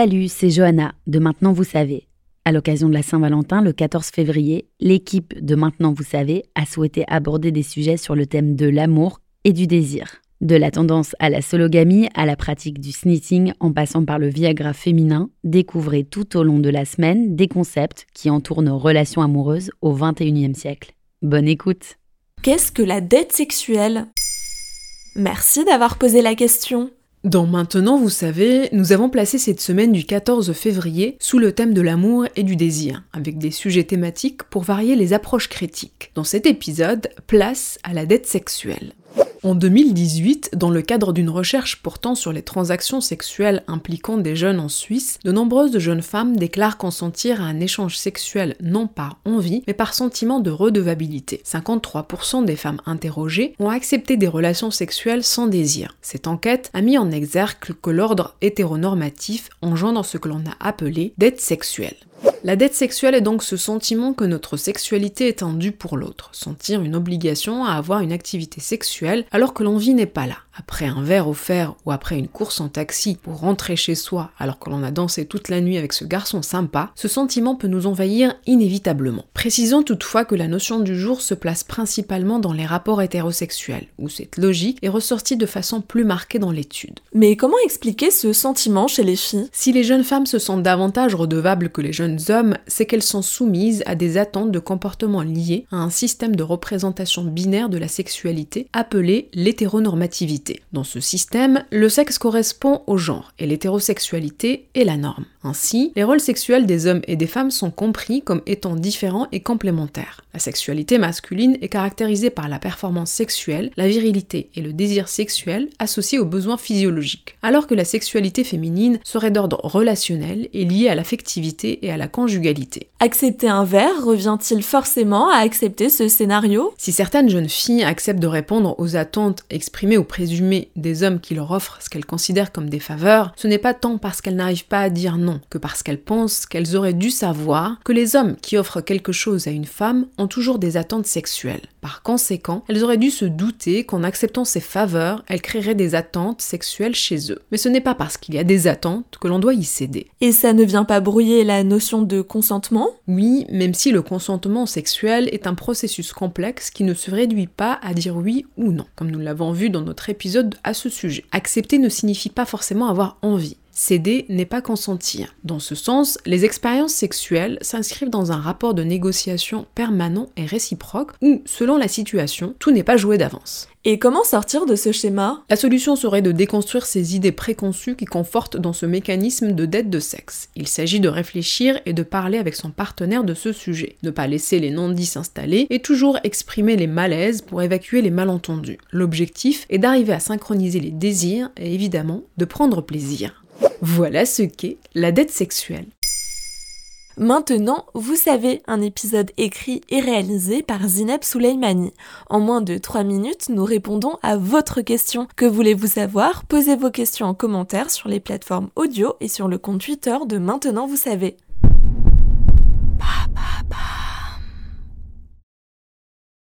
Salut, c'est Johanna de Maintenant Vous savez. À l'occasion de la Saint-Valentin, le 14 février, l'équipe de Maintenant Vous savez a souhaité aborder des sujets sur le thème de l'amour et du désir. De la tendance à la sologamie à la pratique du snitting en passant par le Viagra féminin, découvrez tout au long de la semaine des concepts qui entourent nos relations amoureuses au XXIe siècle. Bonne écoute Qu'est-ce que la dette sexuelle? Merci d'avoir posé la question. Dans Maintenant, vous savez, nous avons placé cette semaine du 14 février sous le thème de l'amour et du désir, avec des sujets thématiques pour varier les approches critiques. Dans cet épisode, place à la dette sexuelle. En 2018, dans le cadre d'une recherche portant sur les transactions sexuelles impliquant des jeunes en Suisse, de nombreuses jeunes femmes déclarent consentir à un échange sexuel non par envie, mais par sentiment de redevabilité. 53% des femmes interrogées ont accepté des relations sexuelles sans désir. Cette enquête a mis en exergue que l'ordre hétéronormatif engendre ce que l'on a appelé dette sexuelle. La dette sexuelle est donc ce sentiment que notre sexualité est un dû pour l'autre, sentir une obligation à avoir une activité sexuelle alors que l'envie n'est pas là. Après un verre offert ou après une course en taxi pour rentrer chez soi alors que l'on a dansé toute la nuit avec ce garçon sympa, ce sentiment peut nous envahir inévitablement. Précisons toutefois que la notion du jour se place principalement dans les rapports hétérosexuels, où cette logique est ressortie de façon plus marquée dans l'étude. Mais comment expliquer ce sentiment chez les filles? Si les jeunes femmes se sentent davantage redevables que les jeunes hommes, c'est qu'elles sont soumises à des attentes de comportement liés à un système de représentation binaire de la sexualité appelé l'hétéronormativité. Dans ce système, le sexe correspond au genre et l'hétérosexualité est la norme. Ainsi, les rôles sexuels des hommes et des femmes sont compris comme étant différents et complémentaires. La sexualité masculine est caractérisée par la performance sexuelle, la virilité et le désir sexuel associés aux besoins physiologiques, alors que la sexualité féminine serait d'ordre relationnel et liée à l'affectivité et à la conjugalité. Accepter un verre revient-il forcément à accepter ce scénario? Si certaines jeunes filles acceptent de répondre aux attentes exprimées ou présumées des hommes qui leur offrent ce qu'elles considèrent comme des faveurs, ce n'est pas tant parce qu'elles n'arrivent pas à dire non que parce qu'elles pensent qu'elles auraient dû savoir que les hommes qui offrent quelque chose à une femme ont toujours des attentes sexuelles. Par conséquent, elles auraient dû se douter qu'en acceptant ces faveurs, elles créeraient des attentes sexuelles chez eux. Mais ce n'est pas parce qu'il y a des attentes que l'on doit y céder. Et ça ne vient pas brouiller la notion de consentement? Oui, même si le consentement sexuel est un processus complexe qui ne se réduit pas à dire oui ou non, comme nous l'avons vu dans notre épisode à ce sujet. Accepter ne signifie pas forcément avoir envie. Céder n'est pas consentir. Dans ce sens, les expériences sexuelles s'inscrivent dans un rapport de négociation permanent et réciproque où, selon la situation, tout n'est pas joué d'avance. Et comment sortir de ce schéma? La solution serait de déconstruire ces idées préconçues qui confortent dans ce mécanisme de dette de sexe. Il s'agit de réfléchir et de parler avec son partenaire de ce sujet, ne pas laisser les non-dits s'installer et toujours exprimer les malaises pour évacuer les malentendus. L'objectif est d'arriver à synchroniser les désirs et évidemment de prendre plaisir. Voilà ce qu'est la dette sexuelle. Maintenant, vous savez, un épisode écrit et réalisé par Zineb Souleimani. En moins de 3 minutes, nous répondons à votre question. Que voulez-vous savoir? Posez vos questions en commentaire sur les plateformes audio et sur le compte Twitter de Maintenant, vous savez.